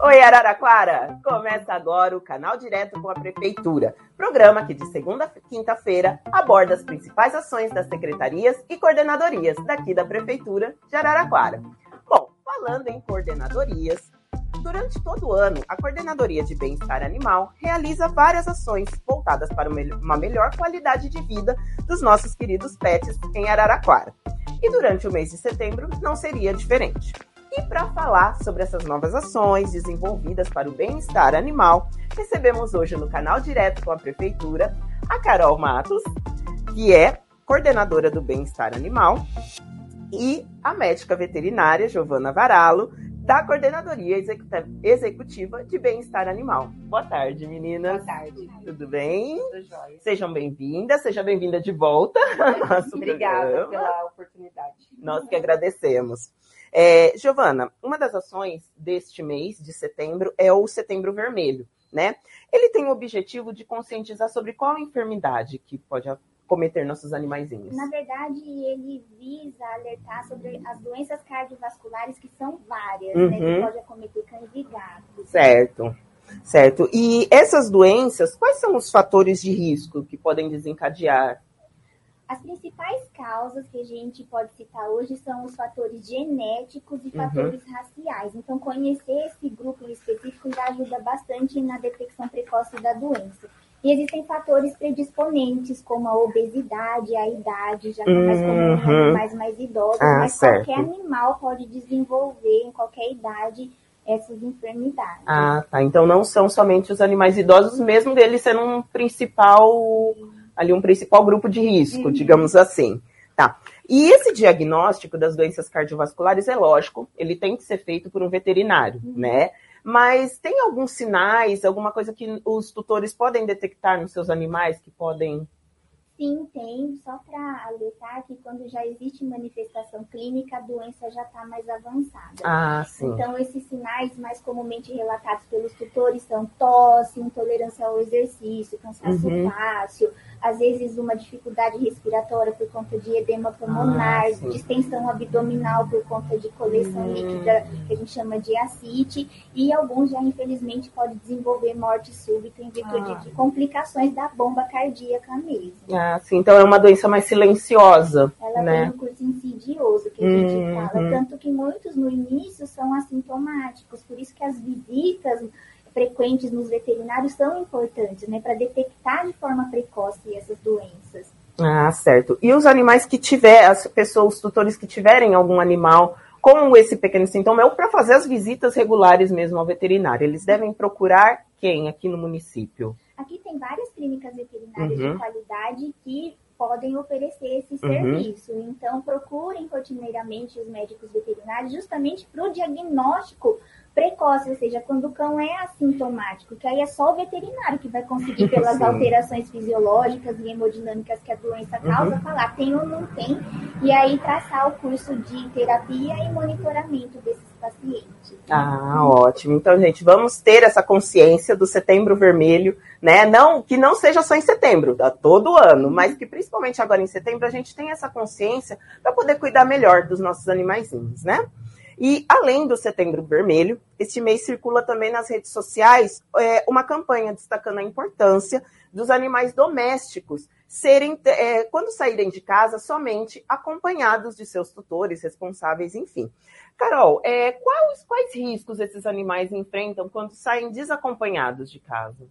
Oi, Araraquara! Começa agora o Canal Direto com a Prefeitura, programa que de segunda a quinta-feira aborda as principais ações das secretarias e coordenadorias daqui da Prefeitura de Araraquara. Bom, falando em coordenadorias, durante todo o ano, a Coordenadoria de Bem-Estar Animal realiza várias ações voltadas para uma melhor qualidade de vida dos nossos queridos pets em Araraquara. E durante o mês de setembro não seria diferente. E para falar sobre essas novas ações desenvolvidas para o bem-estar animal, recebemos hoje no canal direto com a Prefeitura a Carol Matos, que é coordenadora do bem-estar animal, e a médica veterinária Giovana Varalo, da Coordenadoria Executiva de Bem-Estar Animal. Boa tarde, meninas. Boa tarde. Tudo bem? Tudo jóia. Sejam bem-vindas, seja bem-vinda de volta ao nosso Obrigada programa. pela oportunidade. Nós que agradecemos. É, Giovana, uma das ações deste mês de setembro é o Setembro Vermelho, né? Ele tem o objetivo de conscientizar sobre qual enfermidade que pode cometer nossos animaizinhos. Na verdade, ele visa alertar sobre as doenças cardiovasculares, que são várias, Uhum. né? Que pode acometer cães e gatos. Certo, certo. E essas doenças, quais são os fatores de risco que podem desencadear? As principais causas que a gente pode citar hoje são os fatores genéticos Uhum. e fatores raciais. Então, conhecer esse grupo em específico já ajuda bastante na detecção precoce da doença. E existem fatores predisponentes, como a obesidade, a idade, já que é mais comum em Uhum. animais mais idosos, Ah, mas certo. qualquer animal pode desenvolver em qualquer idade essas enfermidades. Ah, tá. Então não são somente os animais idosos, mesmo deles sendo um principal, ali um principal grupo de risco, Uhum. digamos assim. Tá. E esse diagnóstico das doenças cardiovasculares é lógico, ele tem que ser feito por um veterinário, Uhum. né? Mas tem alguns sinais, alguma coisa que os tutores podem detectar nos seus animais que podem. Sim, tem. Só para alertar que quando já existe manifestação clínica, a doença já está mais avançada. Ah, sim. Então, esses sinais mais comumente relatados pelos tutores são tosse, intolerância ao exercício, cansaço Uhum. fácil, às vezes uma dificuldade respiratória por conta de edema pulmonar, Ah, distensão abdominal por conta de coleção Hum. líquida, que a gente chama de ascite, e alguns já, infelizmente, podem desenvolver morte súbita em virtude Ah. de complicações da bomba cardíaca mesmo. Ah, sim. Então é uma doença mais silenciosa, Ela né? tem um curso insidioso que a gente Uhum. fala, tanto que muitos no início são assintomáticos, por isso que as visitas frequentes nos veterinários são importantes, né, para detectar de forma precoce essas doenças. Ah, certo. E os animais que tiver, as pessoas, os tutores que tiverem algum animal com esse pequeno sintoma, é para fazer as visitas regulares mesmo ao veterinário. Eles devem procurar quem aqui no município? Clínicas veterinárias Uhum. de qualidade que podem oferecer esse Uhum. serviço. Então, procurem rotineiramente os médicos veterinários justamente para o diagnóstico precoce, ou seja, quando o cão é assintomático, que aí é só o veterinário que vai conseguir, pelas Sim. alterações fisiológicas e hemodinâmicas que a doença causa, Uhum. falar tem ou não tem, e aí traçar o curso de terapia e monitoramento desses pacientes. Ah, ótimo. Então, gente, vamos ter essa consciência do setembro vermelho, né? Não que não seja só em setembro, a todo ano, mas que principalmente agora em setembro a gente tem essa consciência para poder cuidar melhor dos nossos animaizinhos, né? E além do Setembro Vermelho, este mês circula também nas redes sociais é, uma campanha destacando a importância dos animais domésticos serem, é, quando saírem de casa, somente acompanhados de seus tutores, responsáveis, enfim. Carol, é, quais, quais riscos esses animais enfrentam quando saem desacompanhados de casa?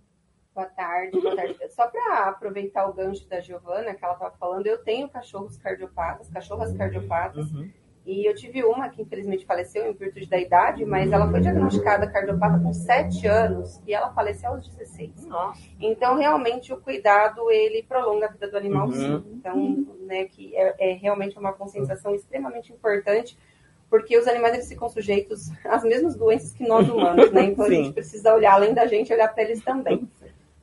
Boa tarde, boa tarde. Só para aproveitar o gancho da Giovana, que ela estava falando, eu tenho cachorros cardiopatas, cachorras cardiopatas, Uhum. E eu tive uma que infelizmente faleceu em virtude da idade, mas ela foi diagnosticada cardiopata com 7 anos e ela faleceu aos 16. Nossa. Então, realmente, o cuidado, ele prolonga a vida do animal, Uhum. sim. Então, né, que é, é realmente uma conscientização extremamente importante, porque os animais, eles ficam sujeitos às mesmas doenças que nós humanos, né? Então, a Sim. gente precisa olhar, além da gente, olhar para eles também.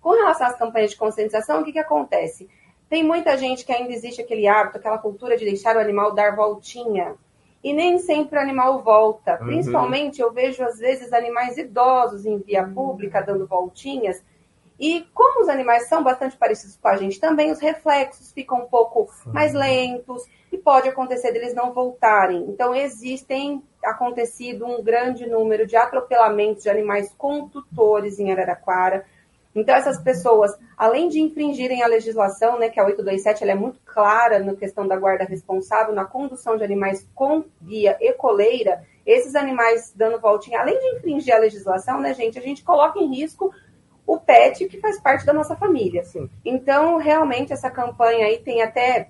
Com relação às campanhas de conscientização, o que que acontece? Tem muita gente que ainda existe aquele hábito, aquela cultura de deixar o animal dar voltinha. E nem sempre o animal volta. Uhum. Principalmente, eu vejo, às vezes, animais idosos em via pública dando voltinhas. E como os animais são bastante parecidos com a gente também, os reflexos ficam um pouco mais lentos e pode acontecer deles não voltarem. Então, existem acontecido um grande número de atropelamentos de animais com tutores em Araraquara. Então, essas pessoas, além de infringirem a legislação, né, que a 827 ela é muito clara na questão da guarda responsável, na condução de animais com guia e coleira, esses animais dando voltinha, além de infringir a legislação, né, gente, a gente coloca em risco o pet que faz parte da nossa família. Então, realmente, essa campanha aí tem até.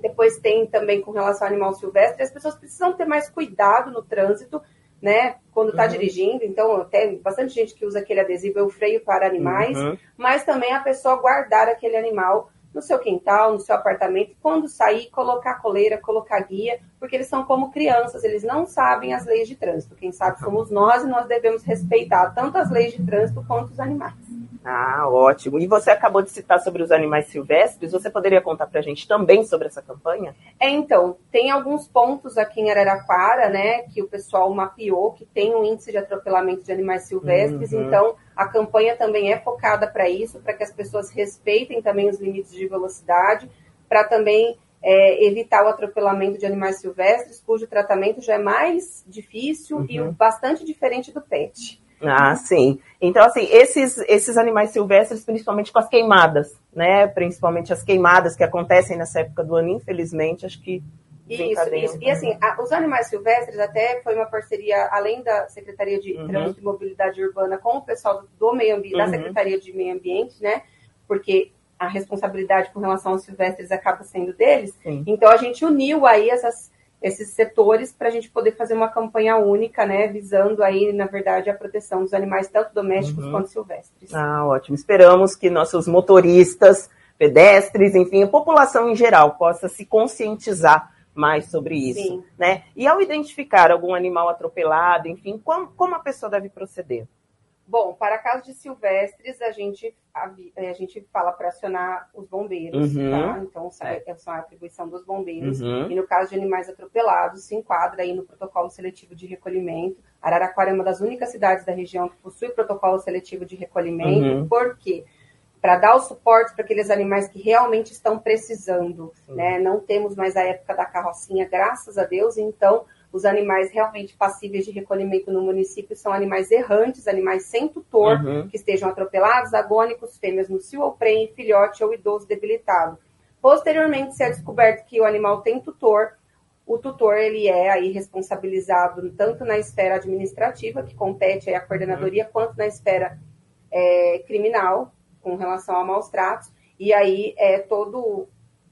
Depois tem também com relação ao animal silvestre, as pessoas precisam ter mais cuidado no trânsito, né? Quando está uhum. dirigindo. Então, tem bastante gente que usa aquele adesivo, eu freio para animais, uhum. mas também a pessoa guardar aquele animal no seu quintal, no seu apartamento, quando sair, colocar coleira, colocar guia, porque eles são como crianças, eles não sabem as leis de trânsito. Quem sabe somos nós e nós devemos respeitar tanto as leis de trânsito quanto os animais. Ah, ótimo. E você acabou de citar sobre os animais silvestres. Você poderia contar para a gente também sobre essa campanha? É, então, tem alguns pontos aqui em Araraquara, né, que o pessoal mapeou, que tem um índice de atropelamento de animais silvestres. Uhum. Então, a campanha também é focada para isso, para que as pessoas respeitem também os limites de velocidade, para também é, evitar o atropelamento de animais silvestres, cujo tratamento já é mais difícil uhum. e bastante diferente do PET. Ah, sim. Então, assim, esses, esses animais silvestres, principalmente com as queimadas, né? Principalmente as queimadas que acontecem nessa época do ano, infelizmente, acho que. Isso, isso. E assim, a, os animais silvestres até foi uma parceria, além da Secretaria de uhum. Trânsito e Mobilidade Urbana, com o pessoal do, do meio ambiente, uhum. da Secretaria de Meio Ambiente, né? Porque a responsabilidade com relação aos silvestres acaba sendo deles. Sim. Então a gente uniu aí essas esses setores para a gente poder fazer uma campanha única, né, visando aí, na verdade, a proteção dos animais, tanto domésticos uhum. quanto silvestres. Ah, ótimo. Esperamos que nossos motoristas, pedestres, enfim, a população em geral possa se conscientizar mais sobre isso, Sim. né? E ao identificar algum animal atropelado, enfim, como, como a pessoa deve proceder? Bom, para casos de silvestres, a gente, a, a gente fala para acionar os bombeiros, uhum. tá? Então, é. é a atribuição dos bombeiros. Uhum. E no caso de animais atropelados, se enquadra aí no protocolo seletivo de recolhimento. Araraquara é uma das únicas cidades da região que possui protocolo seletivo de recolhimento. Uhum. Por quê? Para dar o suporte para aqueles animais que realmente estão precisando, né? Não temos mais a época da carrocinha, graças a Deus, então os animais realmente passíveis de recolhimento no município são animais errantes, animais sem tutor, uhum. que estejam atropelados, agônicos, fêmeas no cio ou prem, filhote ou idoso debilitado. Posteriormente, se é descoberto que o animal tem tutor, o tutor ele é aí responsabilizado tanto na esfera administrativa, que compete à coordenadoria, uhum. quanto na esfera é, criminal, com relação a maus tratos. E aí é todo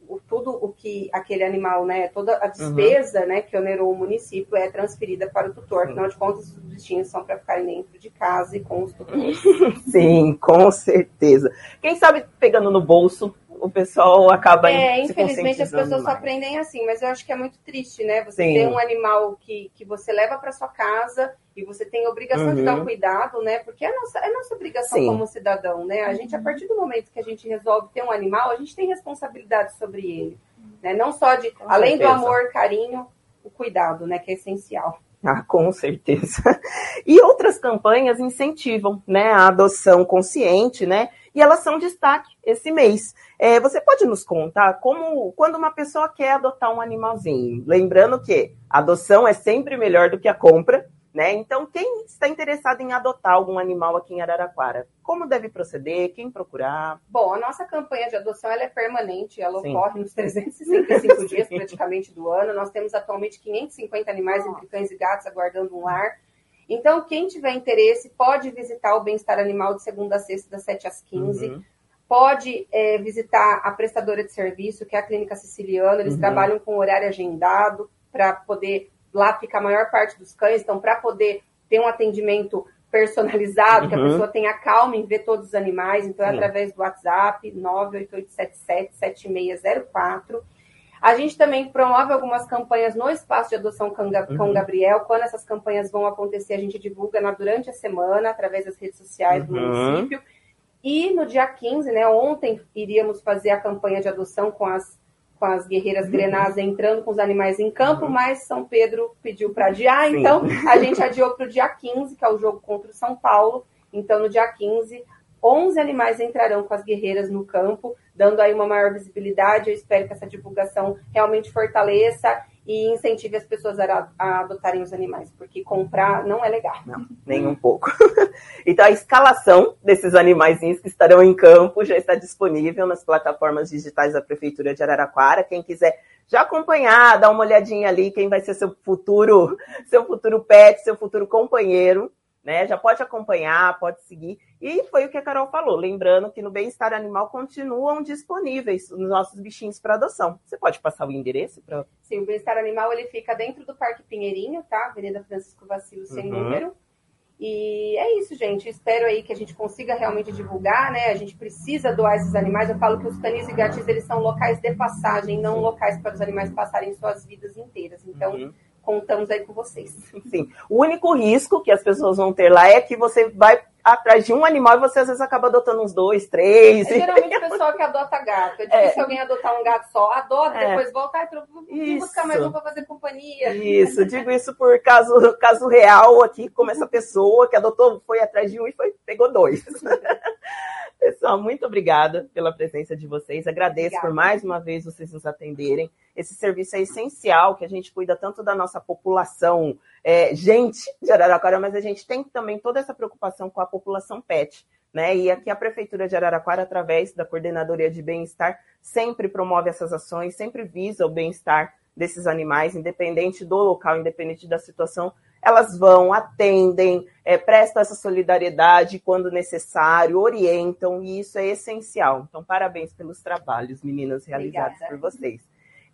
o, tudo o que aquele animal, né, toda a despesa, uhum. né, que onerou o município é transferida para o tutor. Afinal de contas, os bichinhos são para ficarem dentro de casa e com os tutores. Sim, com certeza. Quem sabe pegando no bolso o pessoal acaba É, infelizmente as pessoas só aprendem assim, mas eu acho que é muito triste, né? Você Sim. ter um animal que, que você leva para sua casa e você tem a obrigação uhum. de dar um uhum. cuidado, né? Porque é nossa, é nossa obrigação Sim. como cidadão, né? A gente, a partir do momento que a gente resolve ter um animal, a gente tem responsabilidade sobre ele. Né? Não só de, com além certeza. do amor, carinho, o cuidado, né? Que é essencial. Ah, com certeza. E outras campanhas incentivam, né, a adoção consciente, né? E elas são destaque esse mês. É, você pode nos contar como, quando uma pessoa quer adotar um animalzinho, lembrando que adoção é sempre melhor do que a compra, né? Então, quem está interessado em adotar algum animal aqui em Araraquara, como deve proceder? Quem procurar? Bom, a nossa campanha de adoção é permanente, ela Sim. ocorre nos 365 dias praticamente do ano. Nós temos atualmente 550 animais entre cães e gatos aguardando um lar. Então, quem tiver interesse pode visitar o Bem-Estar Animal de segunda a sexta, das 7 às 15. Uhum. Pode é, visitar a prestadora de serviço, que é a Clínica Siciliana. Eles uhum. trabalham com horário agendado para poder lá fica a maior parte dos cães, então para poder ter um atendimento personalizado, uhum. que a uhum. pessoa tenha calma em ver todos os animais, então é Sim. através do WhatsApp 988777604. A gente também promove algumas campanhas no espaço de adoção Cão uhum. Gabriel. Quando essas campanhas vão acontecer, a gente divulga na, durante a semana, através das redes sociais do uhum. município. E no dia 15, né, ontem, iríamos fazer a campanha de adoção com as com as guerreiras uhum. grenás entrando com os animais em campo, uhum. mas São Pedro pediu para adiar, então a gente adiou para o dia 15, que é o jogo contra o São Paulo. Então, no dia 15, 11 animais entrarão com as guerreiras no campo, dando aí uma maior visibilidade. Eu espero que essa divulgação realmente fortaleça e incentive as pessoas a, a, adotarem os animais, porque comprar não é legal. Não, nem um pouco. então, a escalação desses animaizinhos que estarão em campo já está disponível nas plataformas digitais da Prefeitura de Araraquara. Quem quiser já acompanhar, dar uma olhadinha ali, quem vai ser seu futuro, seu futuro pet, seu futuro companheiro, né? Já pode acompanhar, pode seguir. E foi o que a Carol falou, lembrando que no bem-estar animal continuam disponíveis os nossos bichinhos para adoção. Você pode passar o endereço para Sim, o bem-estar animal ele fica dentro do Parque Pinheirinho, tá? Avenida Francisco Vacilo, sem uhum. número. E é isso, gente. Espero aí que a gente consiga realmente divulgar, né? A gente precisa doar esses animais. Eu falo que os canis e gatis eles são locais de passagem, não locais para os animais passarem suas vidas inteiras. Então, uhum contamos aí com vocês. Sim. O único risco que as pessoas vão ter lá é que você vai atrás de um animal e você às vezes acaba adotando uns dois, três. É geralmente o pessoal que adota gato. É difícil é. alguém adotar um gato só. Adota, é. depois volta e buscar mais um para fazer companhia. Isso, digo isso por caso, caso real aqui, como essa pessoa que adotou, foi atrás de um e foi, pegou dois. Pessoal, muito obrigada pela presença de vocês. Agradeço Obrigada. por mais uma vez vocês nos atenderem. Esse serviço é essencial, que a gente cuida tanto da nossa população, é, gente de Araraquara, mas a gente tem também toda essa preocupação com a população pet. Né? E aqui a Prefeitura de Araraquara, através da Coordenadoria de Bem-Estar, sempre promove essas ações, sempre visa o bem-estar desses animais, independente do local, independente da situação, elas vão, atendem, é, prestam essa solidariedade quando necessário, orientam, e isso é essencial. Então, parabéns pelos trabalhos, meninas, realizados Obrigada. por vocês.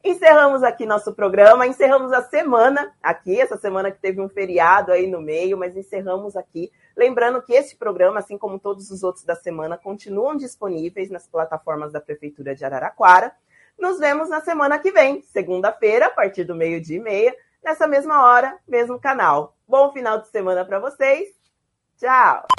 Encerramos aqui nosso programa, encerramos a semana aqui, essa semana que teve um feriado aí no meio, mas encerramos aqui. Lembrando que este programa, assim como todos os outros da semana, continuam disponíveis nas plataformas da Prefeitura de Araraquara. Nos vemos na semana que vem, segunda-feira, a partir do meio-dia e meia, nessa mesma hora, mesmo canal. Bom final de semana para vocês. Tchau!